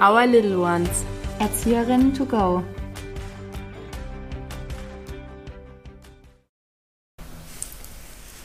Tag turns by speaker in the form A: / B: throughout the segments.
A: Our Little Ones.
B: Erzieherinnen to go.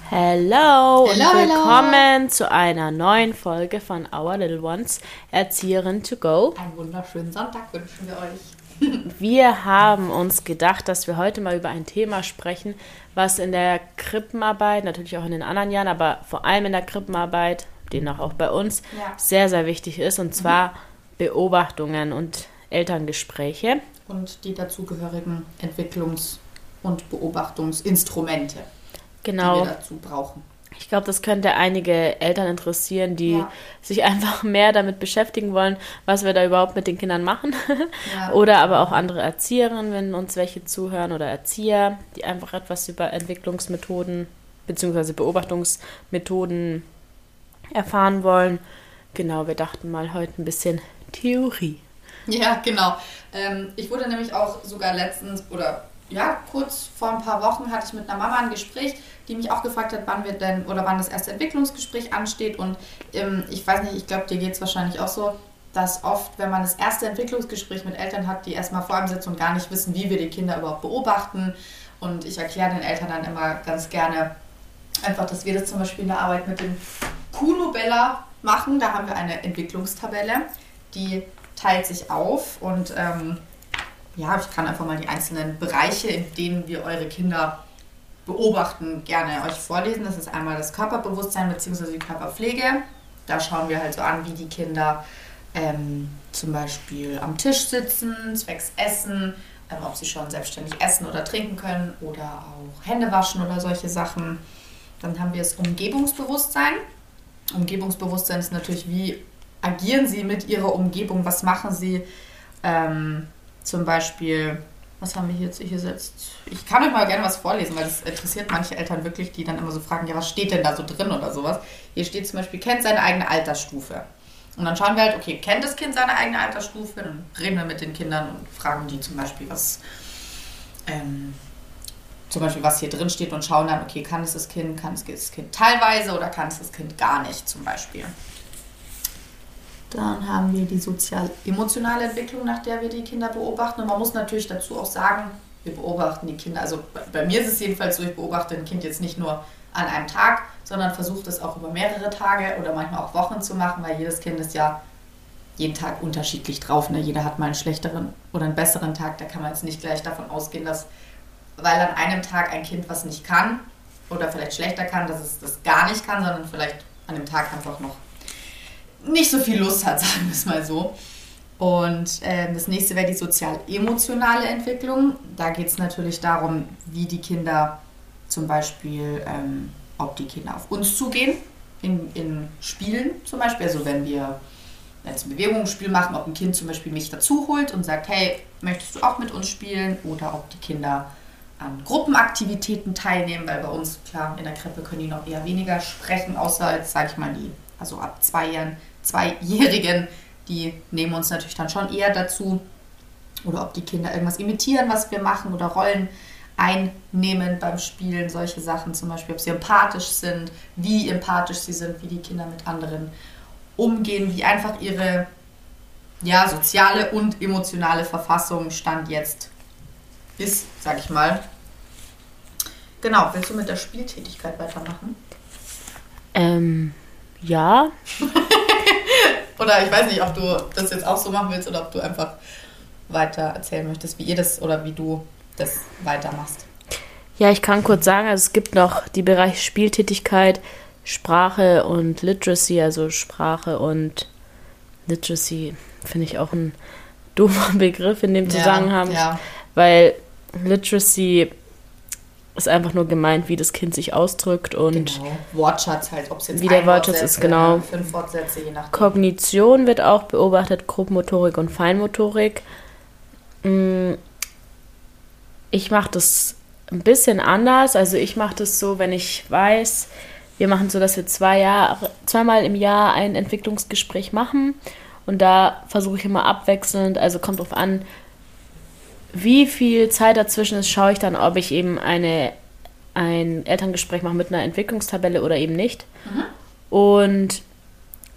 A: Hello,
C: Hello,
A: und willkommen zu einer neuen Folge von Our Little Ones Erzieherin to Go.
C: Einen wunderschönen Sonntag wünschen wir euch.
A: Wir haben uns gedacht, dass wir heute mal über ein Thema sprechen, was in der Krippenarbeit, natürlich auch in den anderen Jahren, aber vor allem in der Krippenarbeit, demnach auch bei uns,
C: Ja.
A: sehr, sehr wichtig ist, und zwar Beobachtungen und Elterngespräche.
C: Und die dazugehörigen Entwicklungs- und Beobachtungsinstrumente,
A: Genau.
C: die wir dazu brauchen.
A: Ich glaube, das könnte einige Eltern interessieren, die
C: Ja.
A: sich einfach mehr damit beschäftigen wollen, was wir da überhaupt mit den Kindern machen.
C: Ja.
A: Oder aber auch andere Erzieherinnen, wenn uns welche zuhören, oder Erzieher, die einfach etwas über Entwicklungsmethoden bzw. Beobachtungsmethoden erfahren wollen. Genau, wir dachten mal heute ein bisschen Theorie.
C: Ja, genau. Ähm, ich wurde nämlich auch sogar letztens oder ja, kurz vor ein paar Wochen hatte ich mit einer Mama ein Gespräch, die mich auch gefragt hat, wann wir denn oder wann das erste Entwicklungsgespräch ansteht. Und ähm, ich weiß nicht, ich glaube, dir geht es wahrscheinlich auch so, dass oft, wenn man das erste Entwicklungsgespräch mit Eltern hat, die erstmal vor einem sitzen und gar nicht wissen, wie wir die Kinder überhaupt beobachten. Und ich erkläre den Eltern dann immer ganz gerne einfach, dass wir das zum Beispiel in der Arbeit mit dem Kuno-Bella machen. Da haben wir eine Entwicklungstabelle, die teilt sich auf und ähm, ja, ich kann einfach mal die einzelnen Bereiche, in denen wir eure Kinder beobachten, gerne euch vorlesen. Das ist einmal das Körperbewusstsein bzw. die Körperpflege. Da schauen wir halt so an, wie die Kinder ähm, zum Beispiel am Tisch sitzen, zwecks Essen, ähm, ob sie schon selbstständig essen oder trinken können oder auch Hände waschen oder solche Sachen. Dann haben wir das Umgebungsbewusstsein. Umgebungsbewusstsein ist natürlich, wie agieren sie mit ihrer Umgebung, was machen sie. Ähm, zum Beispiel, was haben wir hier jetzt hier gesetzt? Ich kann euch mal gerne was vorlesen, weil das interessiert manche Eltern wirklich, die dann immer so fragen, ja, was steht denn da so drin oder sowas. Hier steht zum Beispiel, kennt seine eigene Altersstufe. Und dann schauen wir halt, okay, kennt das Kind seine eigene Altersstufe? Dann reden wir mit den Kindern und fragen die zum Beispiel, was, ähm, zum Beispiel, was hier drin steht und schauen dann, okay, kann es das Kind, kann es das Kind teilweise oder kann es das Kind gar nicht zum Beispiel. Dann haben wir die sozial-emotionale Entwicklung, nach der wir die Kinder beobachten. Und man muss natürlich dazu auch sagen, wir beobachten die Kinder. Also bei- mir ist es jedenfalls so, ich beobachte ein Kind jetzt nicht nur an einem Tag, sondern versuche das auch über mehrere Tage oder manchmal auch Wochen zu machen, weil jedes Kind ist ja jeden Tag unterschiedlich drauf. Ne? Jeder hat mal einen schlechteren oder einen besseren Tag. Da kann man jetzt nicht gleich davon ausgehen, dass, weil an einem Tag ein Kind was nicht kann oder vielleicht schlechter kann, dass es das gar nicht kann, sondern vielleicht an dem Tag einfach noch nicht so viel Lust hat, sagen wir es mal so. Und ähm, das nächste wäre die sozial-emotionale Entwicklung. Da geht es natürlich darum, wie die Kinder zum Beispiel, ähm, ob die Kinder auf uns zugehen, in, in Spielen zum Beispiel. Also wenn wir jetzt ein Bewegungsspiel machen, ob ein Kind zum Beispiel mich dazu holt und sagt, hey, möchtest du auch mit uns spielen? Oder ob die Kinder an Gruppenaktivitäten teilnehmen, weil bei uns, klar, in der Krippe können die noch eher weniger sprechen, außer jetzt, sage ich mal, die, also ab zwei Jahren, Zweijährigen, die nehmen uns natürlich dann schon eher dazu. Oder ob die Kinder irgendwas imitieren, was wir machen oder Rollen einnehmen beim Spielen, solche Sachen zum Beispiel, ob sie empathisch sind, wie empathisch sie sind, wie die Kinder mit anderen umgehen, wie einfach ihre ja, soziale und emotionale Verfassung Stand jetzt ist, sag ich mal. Genau, willst du mit der Spieltätigkeit weitermachen?
A: Ähm, ja,
C: Oder ich weiß nicht, ob du das jetzt auch so machen willst oder ob du einfach weiter erzählen möchtest, wie ihr das oder wie du das weitermachst.
A: Ja, ich kann kurz sagen, also es gibt noch die Bereiche Spieltätigkeit, Sprache und Literacy, also Sprache und Literacy finde ich auch ein doofer Begriff in dem Zusammenhang,
C: Ja,
A: weil Literacy ist einfach nur gemeint, wie das Kind sich ausdrückt und
C: genau. Wortschatz halt, ob es jetzt
A: Wie der
C: ein
A: Wortschatz
C: Wortsätze
A: ist, genau.
C: Fünf Wortsätze, je nachdem.
A: Kognition wird auch beobachtet, Grobmotorik und Feinmotorik. Mm, Ich mache das ein bisschen anders. Also ich mache das so, wenn ich weiß, wir machen so, dass wir zwei Jahre, zweimal im Jahr ein Entwicklungsgespräch machen. Und da versuche ich immer abwechselnd, also kommt drauf an, wie viel Zeit dazwischen ist, schaue ich dann, ob ich eben eine, ein Elterngespräch mache mit einer Entwicklungstabelle oder eben nicht. Und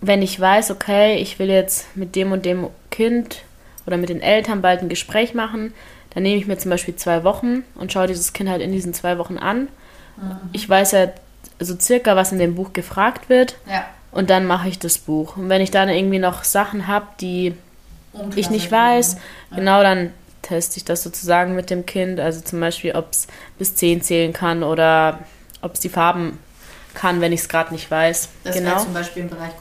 A: wenn ich weiß, okay, ich will jetzt mit dem und dem Kind oder mit den Eltern bald ein Gespräch machen, dann nehme ich mir zum Beispiel zwei Wochen und schaue dieses Kind halt in diesen zwei Wochen an. Mhm. Ich weiß ja so circa, was in dem Buch gefragt wird.
C: Ja.
A: Und dann mache ich das Buch. Und wenn ich dann irgendwie noch Sachen habe, die ich nicht weiß, ja. genau dann teste ich das sozusagen mit dem Kind. Also zum Beispiel, ob es bis 10 zählen kann oder ob es die Farben kann, wenn ich es gerade nicht weiß.
C: Das genau. zum Beispiel im Bereich.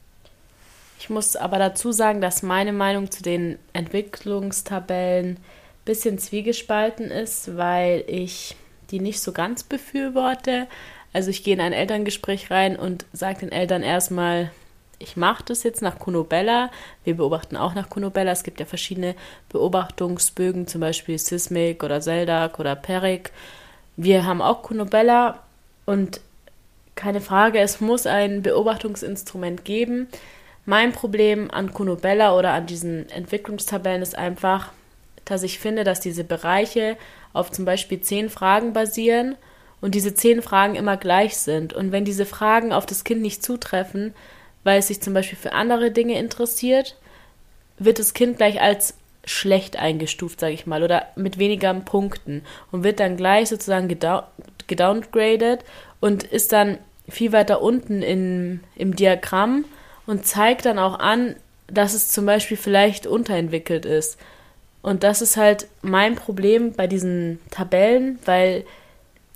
A: Ich muss aber dazu sagen, dass meine Meinung zu den Entwicklungstabellen ein bisschen zwiegespalten ist, weil ich die nicht so ganz befürworte. Also ich gehe in ein Elterngespräch rein und sage den Eltern erstmal, ich mache das jetzt nach Kunobella. Wir beobachten auch nach Kunobella. Es gibt ja verschiedene Beobachtungsbögen, zum Beispiel Sismic oder Zeldak oder Peric. Wir haben auch Kunobella und keine Frage, es muss ein Beobachtungsinstrument geben. Mein Problem an Kunobella oder an diesen Entwicklungstabellen ist einfach, dass ich finde, dass diese Bereiche auf zum Beispiel zehn Fragen basieren und diese zehn Fragen immer gleich sind. Und wenn diese Fragen auf das Kind nicht zutreffen, weil es sich zum Beispiel für andere Dinge interessiert, wird das Kind gleich als schlecht eingestuft, sage ich mal, oder mit weniger Punkten und wird dann gleich sozusagen gedowngraded und ist dann viel weiter unten in, im Diagramm und zeigt dann auch an, dass es zum Beispiel vielleicht unterentwickelt ist. Und das ist halt mein Problem bei diesen Tabellen, weil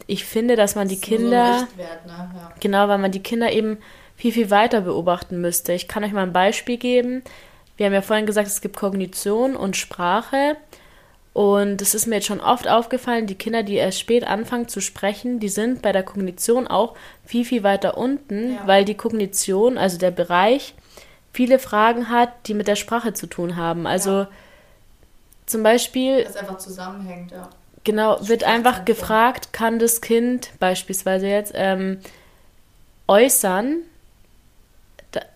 A: ich finde, dass man die Kinder. So Richtwert, ne? ja. Genau, weil man die Kinder eben viel, viel weiter beobachten müsste. Ich kann euch mal ein Beispiel geben. Wir haben ja vorhin gesagt, es gibt Kognition und Sprache. Und es ist mir jetzt schon oft aufgefallen, die Kinder, die erst spät anfangen zu sprechen, die sind bei der Kognition auch viel, viel weiter unten, ja. weil die Kognition, also der Bereich, viele Fragen hat, die mit der Sprache zu tun haben. Also ja. zum Beispiel.
C: Das einfach zusammenhängt, ja.
A: Genau, wird einfach gefragt, kann das Kind beispielsweise jetzt ähm, äußern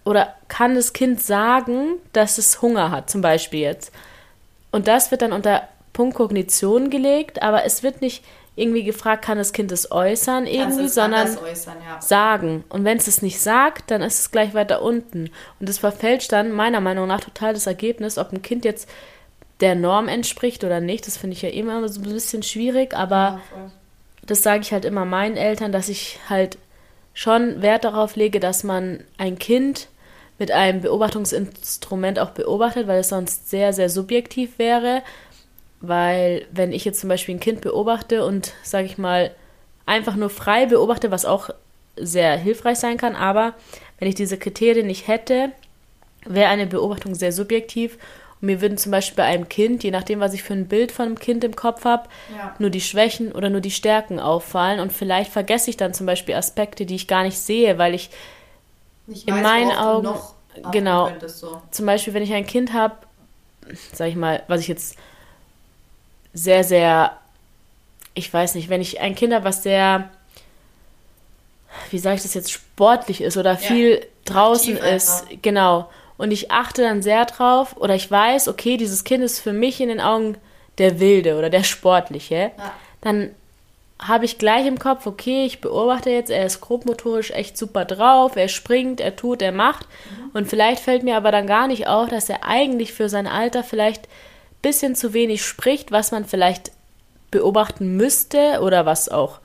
A: oder kann das Kind sagen, dass es Hunger hat, zum Beispiel jetzt. Und das wird dann unter Punkt Kognition gelegt, aber es wird nicht irgendwie gefragt, kann das Kind es äußern irgendwie, sondern
C: äußern, ja.
A: sagen. Und wenn es es nicht sagt, dann ist es gleich weiter unten. Und das verfälscht dann meiner Meinung nach total das Ergebnis, ob ein Kind jetzt der Norm entspricht oder nicht. Das finde ich ja immer so ein bisschen schwierig, aber ja, das sage ich halt immer meinen Eltern, dass ich halt schon Wert darauf lege, dass man ein Kind mit einem Beobachtungsinstrument auch beobachtet, weil es sonst sehr, sehr subjektiv wäre. Weil wenn ich jetzt zum Beispiel ein Kind beobachte und, sage ich mal, einfach nur frei beobachte, was auch sehr hilfreich sein kann, aber wenn ich diese Kriterien nicht hätte, wäre eine Beobachtung sehr subjektiv mir würden zum Beispiel bei einem Kind, je nachdem, was ich für ein Bild von einem Kind im Kopf habe, ja. nur die Schwächen oder nur die Stärken auffallen und vielleicht vergesse ich dann zum Beispiel Aspekte, die ich gar nicht sehe, weil ich
C: nicht
A: in
C: weiß,
A: meinen Augen genau
C: so.
A: zum Beispiel, wenn ich ein Kind habe, sag ich mal, was ich jetzt sehr, sehr, ich weiß nicht, wenn ich ein Kind habe, was sehr, wie sage ich das jetzt, sportlich ist oder viel ja, draußen ist, genau. Und ich achte dann sehr drauf oder ich weiß, okay, dieses Kind ist für mich in den Augen der Wilde oder der Sportliche, ja. dann habe ich gleich im Kopf, okay, ich beobachte jetzt, er ist grobmotorisch echt super drauf, er springt, er tut, er macht. Mhm. Und vielleicht fällt mir aber dann gar nicht auf, dass er eigentlich für sein Alter vielleicht bisschen zu wenig spricht, was man vielleicht beobachten müsste oder was auch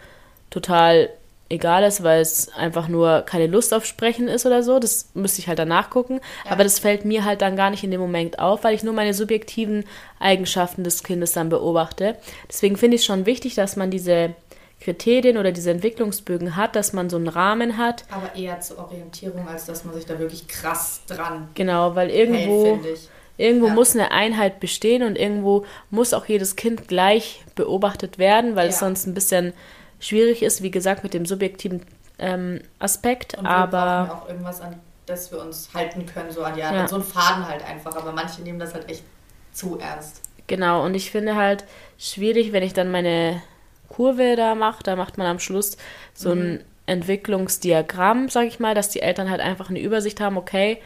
A: total egal ist, weil es einfach nur keine Lust auf Sprechen ist oder so. Das müsste ich halt danach gucken. Ja. Aber das fällt mir halt dann gar nicht in dem Moment auf, weil ich nur meine subjektiven Eigenschaften des Kindes dann beobachte. Deswegen finde ich es schon wichtig, dass man diese Kriterien oder diese Entwicklungsbögen hat, dass man so einen Rahmen hat.
C: Aber eher zur Orientierung, als dass man sich da wirklich krass dran.
A: Genau, weil irgendwo. Hält, Irgendwo ja. muss eine Einheit bestehen und irgendwo muss auch jedes Kind gleich beobachtet werden, weil ja. es sonst ein bisschen schwierig ist, wie gesagt, mit dem subjektiven ähm, Aspekt.
C: Und wir
A: aber
C: auch irgendwas, an das wir uns halten können, so an, ja, ja. so einen Faden halt einfach. Aber manche nehmen das halt echt zu ernst.
A: Genau, und ich finde halt schwierig, wenn ich dann meine Kurve da mache, da macht man am Schluss so mhm. ein Entwicklungsdiagramm, sag ich mal, dass die Eltern halt einfach eine Übersicht haben, okay,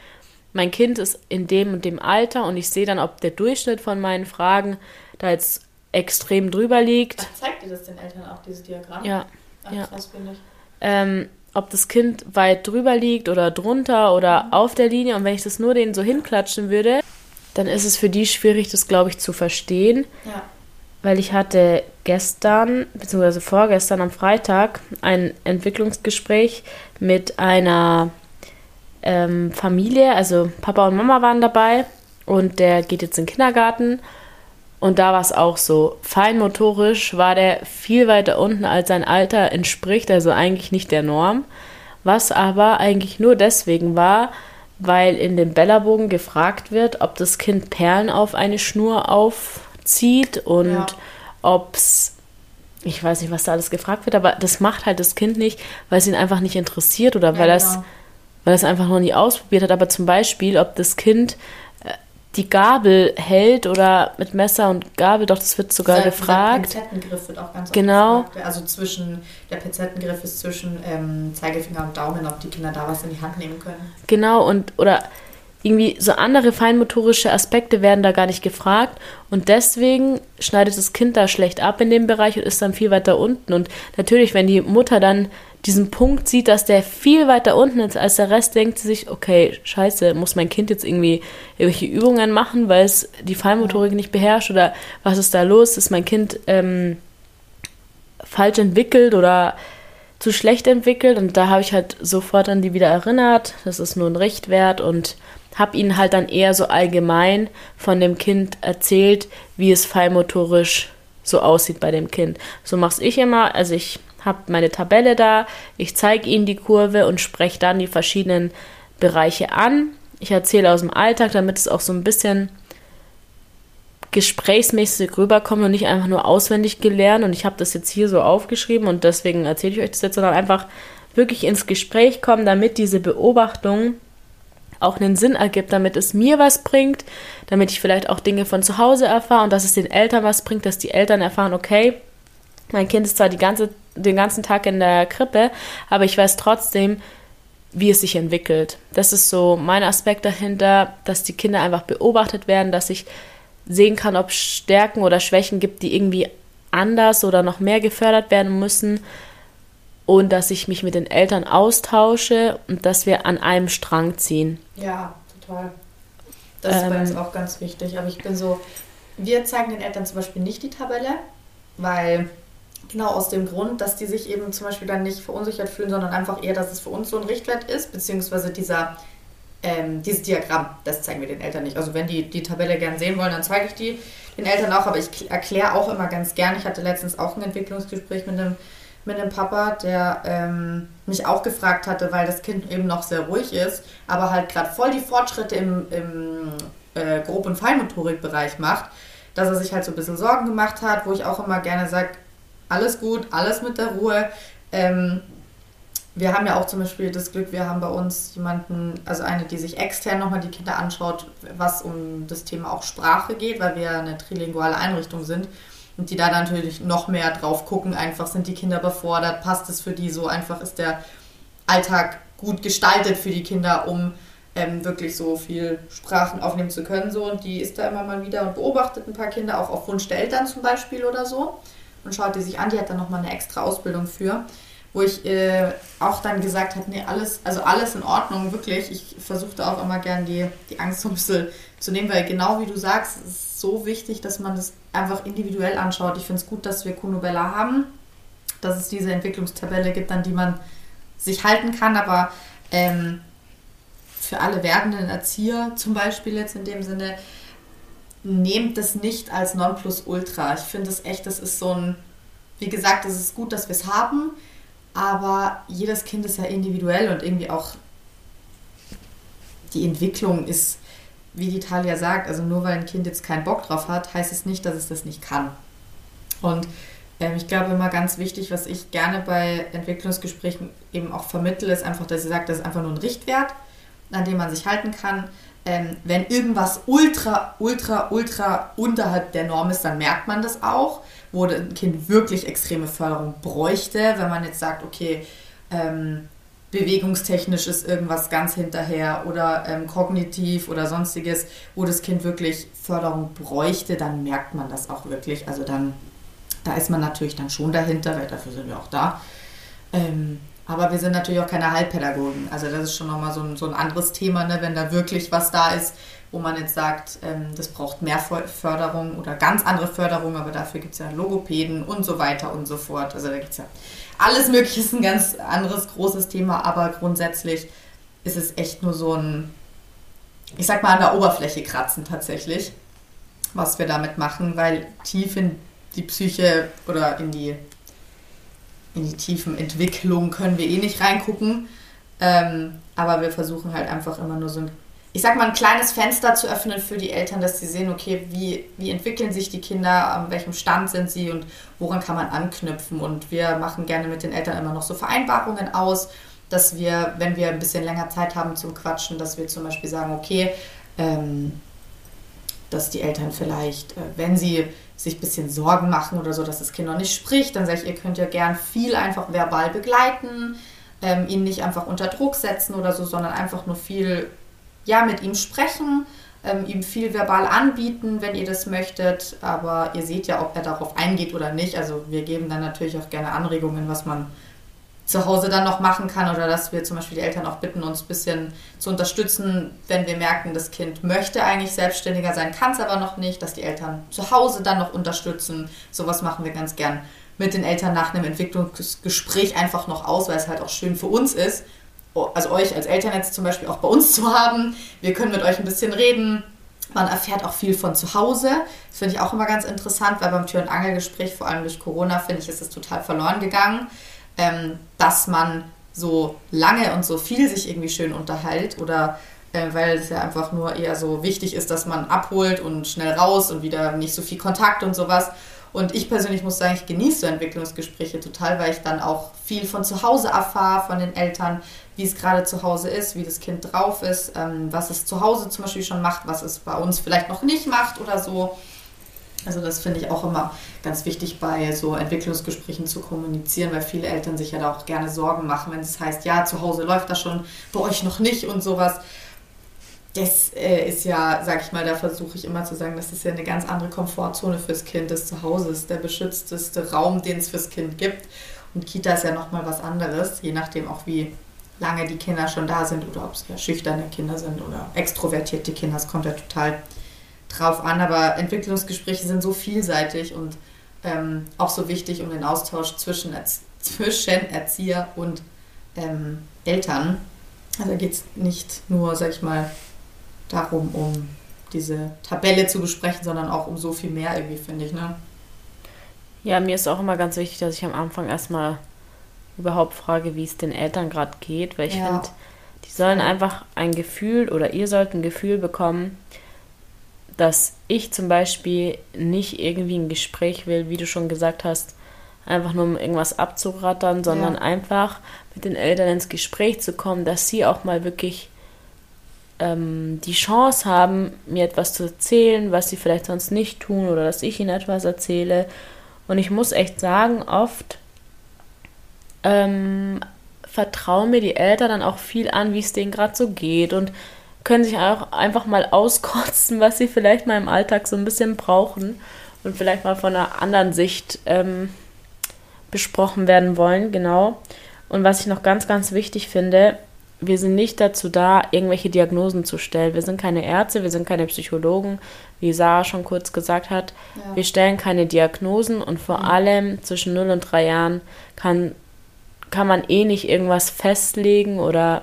A: mein Kind ist in dem und dem Alter und ich sehe dann, ob der Durchschnitt von meinen Fragen da jetzt extrem drüber liegt.
C: Ach, zeigt ihr das den Eltern auch, dieses Diagramm?
A: Ja.
C: Ach,
A: ja.
C: Krass, finde ich.
A: Ähm, ob das Kind weit drüber liegt oder drunter oder mhm. auf der Linie und wenn ich das nur denen so hinklatschen würde, dann ist es für die schwierig, das, glaube ich, zu verstehen.
C: Ja.
A: Weil ich hatte gestern, beziehungsweise vorgestern am Freitag, ein Entwicklungsgespräch mit einer ähm, Familie. Also Papa und Mama waren dabei und der geht jetzt in den Kindergarten. Und da war es auch so. Feinmotorisch war der viel weiter unten, als sein Alter entspricht, also eigentlich nicht der Norm. Was aber eigentlich nur deswegen war, weil in dem Bellerbogen gefragt wird, ob das Kind Perlen auf eine Schnur aufzieht und ja. ob es, ich weiß nicht, was da alles gefragt wird, aber das macht halt das Kind nicht, weil es ihn einfach nicht interessiert oder weil ja, genau. das weil er es einfach noch nie ausprobiert hat. Aber zum Beispiel, ob das Kind die Gabel hält oder mit Messer und Gabel, doch das wird sogar der, gefragt.
C: Der Pinzettengriff wird auch ganz
A: genau.
C: oft gefragt. Also zwischen, der Pinzettengriff ist zwischen ähm, Zeigefinger und Daumen, ob die Kinder da was in die Hand nehmen können.
A: Genau, und oder irgendwie so andere feinmotorische Aspekte werden da gar nicht gefragt und deswegen schneidet das Kind da schlecht ab in dem Bereich und ist dann viel weiter unten. Und natürlich, wenn die Mutter dann diesen Punkt sieht, dass der viel weiter unten ist als der Rest, denkt sie sich, okay, scheiße, muss mein Kind jetzt irgendwie irgendwelche Übungen machen, weil es die Fallmotorik nicht beherrscht oder was ist da los? Ist mein Kind ähm, falsch entwickelt oder zu schlecht entwickelt? Und da habe ich halt sofort an die wieder erinnert, das ist nur ein Richtwert und habe ihnen halt dann eher so allgemein von dem Kind erzählt, wie es fallmotorisch so aussieht bei dem Kind. So mache ich immer, also ich habe meine Tabelle da, ich zeige Ihnen die Kurve und spreche dann die verschiedenen Bereiche an. Ich erzähle aus dem Alltag, damit es auch so ein bisschen gesprächsmäßig rüberkommt und nicht einfach nur auswendig gelernt. Und ich habe das jetzt hier so aufgeschrieben und deswegen erzähle ich euch das jetzt, sondern einfach wirklich ins Gespräch kommen, damit diese Beobachtung auch einen Sinn ergibt, damit es mir was bringt, damit ich vielleicht auch Dinge von zu Hause erfahre und dass es den Eltern was bringt, dass die Eltern erfahren, okay, mein Kind ist zwar die ganze, den ganzen Tag in der Krippe, aber ich weiß trotzdem, wie es sich entwickelt. Das ist so mein Aspekt dahinter, dass die Kinder einfach beobachtet werden, dass ich sehen kann, ob es Stärken oder Schwächen gibt, die irgendwie anders oder noch mehr gefördert werden müssen und dass ich mich mit den Eltern austausche und dass wir an einem Strang ziehen.
C: Ja, total. Das ist bei uns ähm. auch ganz wichtig. Aber ich bin so, wir zeigen den Eltern zum Beispiel nicht die Tabelle, weil Genau aus dem Grund, dass die sich eben zum Beispiel dann nicht verunsichert fühlen, sondern einfach eher, dass es für uns so ein Richtwert ist, beziehungsweise dieser, ähm, dieses Diagramm, das zeigen wir den Eltern nicht. Also wenn die die Tabelle gern sehen wollen, dann zeige ich die den Eltern auch, aber ich erkläre auch immer ganz gern. Ich hatte letztens auch ein Entwicklungsgespräch mit einem, mit einem Papa, der ähm, mich auch gefragt hatte, weil das Kind eben noch sehr ruhig ist, aber halt gerade voll die Fortschritte im, im äh, Grob- und Feinmotorikbereich macht, dass er sich halt so ein bisschen Sorgen gemacht hat, wo ich auch immer gerne sage, alles gut, alles mit der Ruhe. Ähm, wir haben ja auch zum Beispiel das Glück, wir haben bei uns jemanden, also eine, die sich extern nochmal die Kinder anschaut, was um das Thema auch Sprache geht, weil wir eine trilinguale Einrichtung sind und die da natürlich noch mehr drauf gucken, einfach sind die Kinder überfordert, passt es für die so, einfach ist der Alltag gut gestaltet für die Kinder, um ähm, wirklich so viel Sprachen aufnehmen zu können. So. Und die ist da immer mal wieder und beobachtet ein paar Kinder, auch auf Wunsch der Eltern zum Beispiel oder so und schaut die sich an. Die hat dann nochmal eine extra Ausbildung für, wo ich äh, auch dann gesagt habe, nee, alles, also alles in Ordnung, wirklich. Ich versuchte auch immer gern die, die Angst so ein bisschen zu nehmen, weil genau wie du sagst, es ist so wichtig, dass man das einfach individuell anschaut. Ich finde es gut, dass wir Kunobella haben, dass es diese Entwicklungstabelle gibt, an die man sich halten kann, aber ähm, für alle werdenden Erzieher zum Beispiel jetzt in dem Sinne, nehmt das nicht als Nonplusultra. Ich finde es echt, das ist so ein, wie gesagt, es ist gut, dass wir es haben, aber jedes Kind ist ja individuell und irgendwie auch die Entwicklung ist, wie die Talia sagt, also nur weil ein Kind jetzt keinen Bock drauf hat, heißt es nicht, dass es das nicht kann. Und ähm, ich glaube immer ganz wichtig, was ich gerne bei Entwicklungsgesprächen eben auch vermittle, ist einfach, dass sie sagt, das ist einfach nur ein Richtwert, an dem man sich halten kann ähm, wenn irgendwas ultra, ultra, ultra unterhalb der Norm ist, dann merkt man das auch, wo ein Kind wirklich extreme Förderung bräuchte. Wenn man jetzt sagt, okay, ähm, bewegungstechnisch ist irgendwas ganz hinterher oder ähm, kognitiv oder sonstiges, wo das Kind wirklich Förderung bräuchte, dann merkt man das auch wirklich. Also dann, da ist man natürlich dann schon dahinter, weil dafür sind wir auch da. Aber wir sind natürlich auch keine Heilpädagogen. Also das ist schon nochmal so ein, so ein anderes Thema, ne? wenn da wirklich was da ist, wo man jetzt sagt, ähm, das braucht mehr Förderung oder ganz andere Förderung, aber dafür gibt es ja Logopäden und so weiter und so fort. Also da gibt es ja alles Mögliche, ist ein ganz anderes großes Thema, aber grundsätzlich ist es echt nur so ein, ich sag mal, an der Oberfläche kratzen tatsächlich, was wir damit machen, weil tief in die Psyche oder in die, in die tiefen Entwicklungen können wir eh nicht reingucken. Ähm, aber wir versuchen halt einfach immer nur so ein ich sag mal, ein kleines Fenster zu öffnen für die Eltern, dass sie sehen, okay, wie, wie entwickeln sich die Kinder, an welchem Stand sind sie und woran kann man anknüpfen. Und wir machen gerne mit den Eltern immer noch so Vereinbarungen aus, dass wir, wenn wir ein bisschen länger Zeit haben zum Quatschen, dass wir zum Beispiel sagen, okay, ähm, dass die Eltern vielleicht, äh, wenn sie sich ein bisschen Sorgen machen oder so, dass das Kind noch nicht spricht, dann sage ich, ihr könnt ja gern viel einfach verbal begleiten, ähm, ihn nicht einfach unter Druck setzen oder so, sondern einfach nur viel ja, mit ihm sprechen, ähm, ihm viel verbal anbieten, wenn ihr das möchtet. Aber ihr seht ja, ob er darauf eingeht oder nicht. Also wir geben dann natürlich auch gerne Anregungen, was man zu Hause dann noch machen kann oder dass wir zum Beispiel die Eltern auch bitten, uns ein bisschen zu unterstützen, wenn wir merken, das Kind möchte eigentlich selbstständiger sein, kann es aber noch nicht, dass die Eltern zu Hause dann noch unterstützen. Sowas machen wir ganz gern mit den Eltern nach einem Entwicklungsgespräch einfach noch aus, weil es halt auch schön für uns ist, also euch als Eltern jetzt zum Beispiel auch bei uns zu haben. Wir können mit euch ein bisschen reden. Man erfährt auch viel von zu Hause. Das finde ich auch immer ganz interessant, weil beim Tür- und Angelgespräch, vor allem durch Corona, finde ich, ist es total verloren gegangen, ähm, dass man so lange und so viel sich irgendwie schön unterhält oder äh, weil es ja einfach nur eher so wichtig ist, dass man abholt und schnell raus und wieder nicht so viel Kontakt und sowas. Und ich persönlich muss sagen, ich genieße so Entwicklungsgespräche total, weil ich dann auch viel von zu Hause erfahre, von den Eltern, wie es gerade zu Hause ist, wie das Kind drauf ist, ähm, was es zu Hause zum Beispiel schon macht, was es bei uns vielleicht noch nicht macht oder so. Also das finde ich auch immer ganz wichtig bei so Entwicklungsgesprächen zu kommunizieren, weil viele Eltern sich ja da auch gerne Sorgen machen, wenn es heißt, ja, zu Hause läuft das schon, bei euch noch nicht und sowas. Das äh, ist ja, sag ich mal, da versuche ich immer zu sagen, das ist ja eine ganz andere Komfortzone fürs Kind. Das Zuhause ist der beschützteste Raum, den es fürs Kind gibt. Und Kita ist ja nochmal was anderes, je nachdem auch wie lange die Kinder schon da sind oder ob es ja schüchterne Kinder sind oder extrovertierte Kinder. Das kommt ja total drauf an. Aber Entwicklungsgespräche sind so vielseitig und ähm, auch so wichtig, um den Austausch zwischen, zwischen Erzieher und ähm, Eltern. Also da geht es nicht nur, sag ich mal, darum, um diese Tabelle zu besprechen, sondern auch um so viel mehr irgendwie, finde ich. Ne?
A: Ja, mir ist auch immer ganz wichtig, dass ich am Anfang erstmal überhaupt frage, wie es den Eltern gerade geht, weil ich ja. finde, die sollen einfach ein Gefühl oder ihr sollt ein Gefühl bekommen, dass ich zum Beispiel nicht irgendwie ein Gespräch will, wie du schon gesagt hast, einfach nur um irgendwas abzurattern, sondern ja. einfach mit den Eltern ins Gespräch zu kommen, dass sie auch mal wirklich ähm, die Chance haben, mir etwas zu erzählen, was sie vielleicht sonst nicht tun oder dass ich ihnen etwas erzähle. Und ich muss echt sagen, oft ähm, vertrauen mir die Eltern dann auch viel an, wie es denen gerade so geht und können sich auch einfach mal auskotzen, was sie vielleicht mal im Alltag so ein bisschen brauchen und vielleicht mal von einer anderen Sicht ähm, besprochen werden wollen, genau. Und was ich noch ganz, ganz wichtig finde, wir sind nicht dazu da, irgendwelche Diagnosen zu stellen. Wir sind keine Ärzte, wir sind keine Psychologen, wie Sarah schon kurz gesagt hat. Ja. Wir stellen keine Diagnosen und vor mhm. allem zwischen 0 und 3 Jahren kann kann man eh nicht irgendwas festlegen oder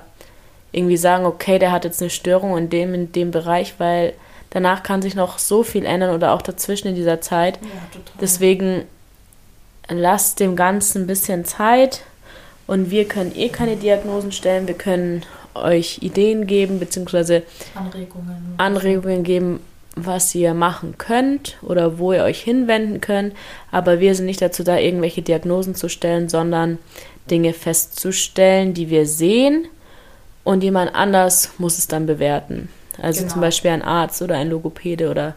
A: irgendwie sagen, okay, der hat jetzt eine Störung in dem, in dem Bereich, weil danach kann sich noch so viel ändern oder auch dazwischen in dieser Zeit. Ja, Deswegen lasst dem Ganzen ein bisschen Zeit und wir können eh keine Diagnosen stellen, wir können euch Ideen geben, beziehungsweise Anregungen, Anregungen geben, was ihr machen könnt oder wo ihr euch hinwenden könnt. Aber wir sind nicht dazu da, irgendwelche Diagnosen zu stellen, sondern Dinge festzustellen, die wir sehen und jemand anders muss es dann bewerten. Also genau. zum Beispiel ein Arzt oder ein Logopäde oder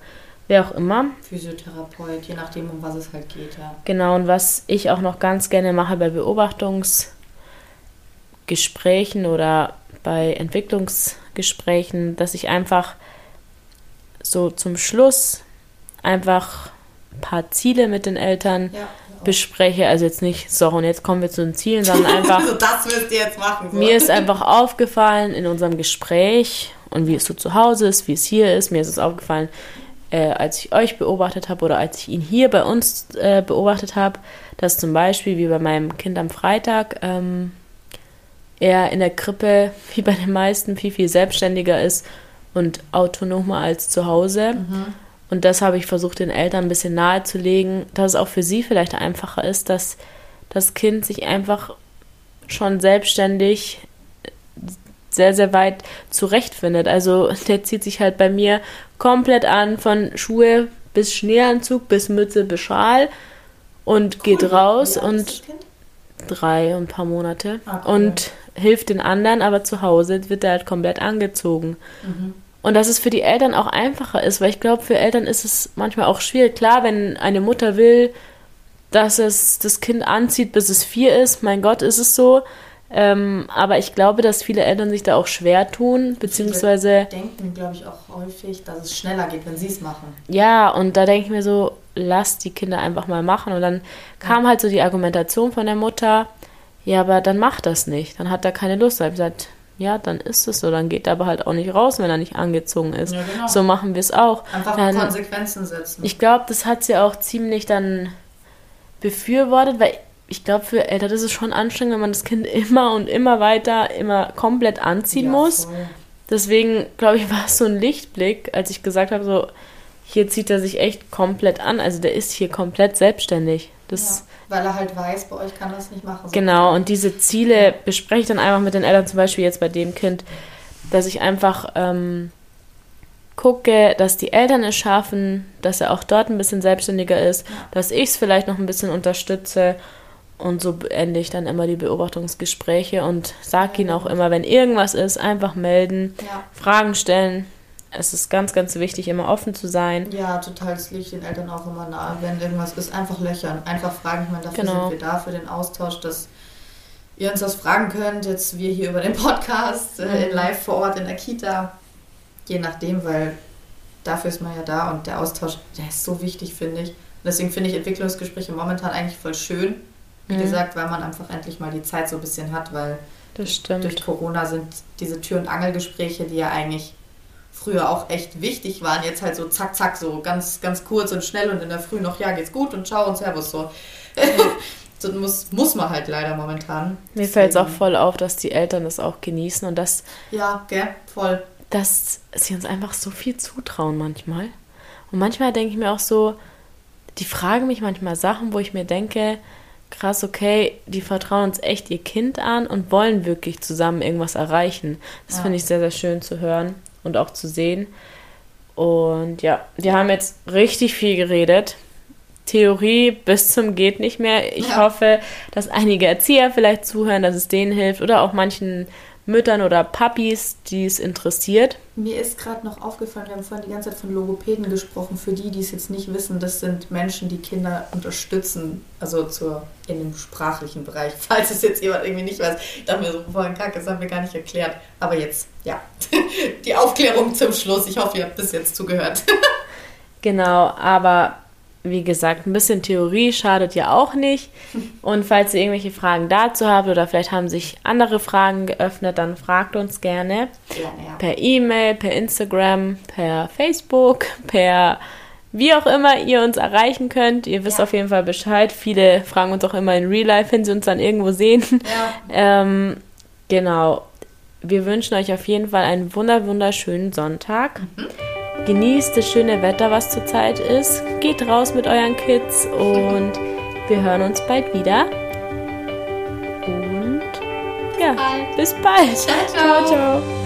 A: wer auch immer.
C: Physiotherapeut, je nachdem, um was es halt geht, ja.
A: Genau, und was ich auch noch ganz gerne mache bei Beobachtungsgesprächen oder bei Entwicklungsgesprächen, dass ich einfach so zum Schluss einfach ein paar Ziele mit den Eltern ja bespreche. Also jetzt nicht, so und jetzt kommen wir zu den Zielen, sondern einfach.
C: so, das müsst ihr jetzt machen.
A: So. Mir ist einfach aufgefallen in unserem Gespräch und wie es so zu Hause ist, wie es hier ist. Mir ist es aufgefallen, äh, als ich euch beobachtet habe oder als ich ihn hier bei uns äh, beobachtet habe, dass zum Beispiel wie bei meinem Kind am Freitag ähm, er in der Krippe, wie bei den meisten, viel, viel selbstständiger ist und autonomer als zu Hause. Mhm. Und das habe ich versucht, den Eltern ein bisschen nahezulegen, dass es auch für sie vielleicht einfacher ist, dass das Kind sich einfach schon selbstständig sehr, sehr weit zurechtfindet. Also der zieht sich halt bei mir komplett an, von Schuhe bis Schneeanzug, bis Mütze, bis Schal und cool. geht raus und drei und ein paar Monate ah, cool. und hilft den anderen, aber zu Hause wird er halt komplett angezogen. Mhm. Und dass es für die Eltern auch einfacher ist, weil ich glaube, für Eltern ist es manchmal auch schwierig. Klar, wenn eine Mutter will, dass es das Kind anzieht, bis es vier ist, mein Gott, ist es so. Ähm, aber ich glaube, dass viele Eltern sich da auch schwer tun, beziehungsweise.
C: Viele denken, glaube ich, auch häufig, dass es schneller geht, wenn sie es machen.
A: Ja, und da denke ich mir so, lass die Kinder einfach mal machen. Und dann kam halt so die Argumentation von der Mutter, ja, aber dann macht das nicht. Dann hat er keine Lust. Da habe ich gesagt, ja, dann ist es so. Dann geht er aber halt auch nicht raus, wenn er nicht angezogen ist. Ja, genau. So machen wir es auch.
C: Einfach
A: dann,
C: Konsequenzen setzen.
A: Ich glaube, das hat sie auch ziemlich dann befürwortet, weil ich glaube, für Eltern ist es schon anstrengend, wenn man das Kind immer und immer weiter, immer komplett anziehen ja, muss. Voll. Deswegen, glaube ich, war es so ein Lichtblick, als ich gesagt habe, so, hier zieht er sich echt komplett an. Also der ist hier komplett selbstständig. Das,
C: ja weil er halt weiß, bei euch kann das nicht machen. So
A: genau, und diese Ziele bespreche ich dann einfach mit den Eltern, zum Beispiel jetzt bei dem Kind, dass ich einfach ähm, gucke, dass die Eltern es schaffen, dass er auch dort ein bisschen selbstständiger ist, ja. dass ich es vielleicht noch ein bisschen unterstütze. Und so beende ich dann immer die Beobachtungsgespräche und sage ihnen auch immer, wenn irgendwas ist, einfach melden, ja. Fragen stellen es ist ganz, ganz wichtig, immer offen zu sein.
C: Ja, total. Das liegt den Eltern auch immer nahe. Wenn irgendwas ist, einfach löchern. Einfach fragen. Ich meine, dafür genau. sind wir da, für den Austausch, dass ihr uns das fragen könnt. Jetzt wir hier über den Podcast, äh, mhm. in live vor Ort in der Kita. Je nachdem, weil dafür ist man ja da und der Austausch, der ist so wichtig, finde ich. Und deswegen finde ich Entwicklungsgespräche momentan eigentlich voll schön. Wie mhm. gesagt, weil man einfach endlich mal die Zeit so ein bisschen hat, weil durch Corona sind diese Tür- und Angelgespräche, die ja eigentlich früher auch echt wichtig waren, jetzt halt so zack, zack, so ganz, ganz kurz und schnell und in der Früh noch, ja, geht's gut und ciao und servus so. so muss, muss man halt leider momentan.
A: Mir fällt es auch voll auf, dass die Eltern das auch genießen und dass.
C: Ja, gell, voll.
A: Dass sie uns einfach so viel zutrauen manchmal. Und manchmal denke ich mir auch so, die fragen mich manchmal Sachen, wo ich mir denke, krass, okay, die vertrauen uns echt ihr Kind an und wollen wirklich zusammen irgendwas erreichen. Das ja. finde ich sehr, sehr schön zu hören und auch zu sehen. Und ja, wir haben jetzt richtig viel geredet. Theorie bis zum geht nicht mehr. Ich ja. hoffe, dass einige Erzieher vielleicht zuhören, dass es denen hilft oder auch manchen Müttern oder Papis, die es interessiert.
C: Mir ist gerade noch aufgefallen, wir haben vorhin die ganze Zeit von Logopäden gesprochen. Für die, die es jetzt nicht wissen, das sind Menschen, die Kinder unterstützen, also zur, in dem sprachlichen Bereich. Falls es jetzt jemand irgendwie nicht weiß, ich dachte mir so vorhin, kacke, das haben wir gar nicht erklärt. Aber jetzt, ja, die Aufklärung zum Schluss. Ich hoffe, ihr habt bis jetzt zugehört.
A: genau, aber wie gesagt, ein bisschen Theorie schadet ja auch nicht. Und falls ihr irgendwelche Fragen dazu habt oder vielleicht haben sich andere Fragen geöffnet, dann fragt uns gerne. gerne ja. Per E-Mail, per Instagram, per Facebook, per wie auch immer ihr uns erreichen könnt. Ihr wisst ja. auf jeden Fall Bescheid. Viele fragen uns auch immer in Real Life, wenn sie uns dann irgendwo sehen. Ja. ähm, genau. Wir wünschen euch auf jeden Fall einen wunder wunderschönen Sonntag. Mhm. Genießt das schöne Wetter, was zurzeit ist. Geht raus mit euren Kids und wir hören uns bald wieder. Und ja, bis bald.
C: Ciao, ciao. ciao, ciao.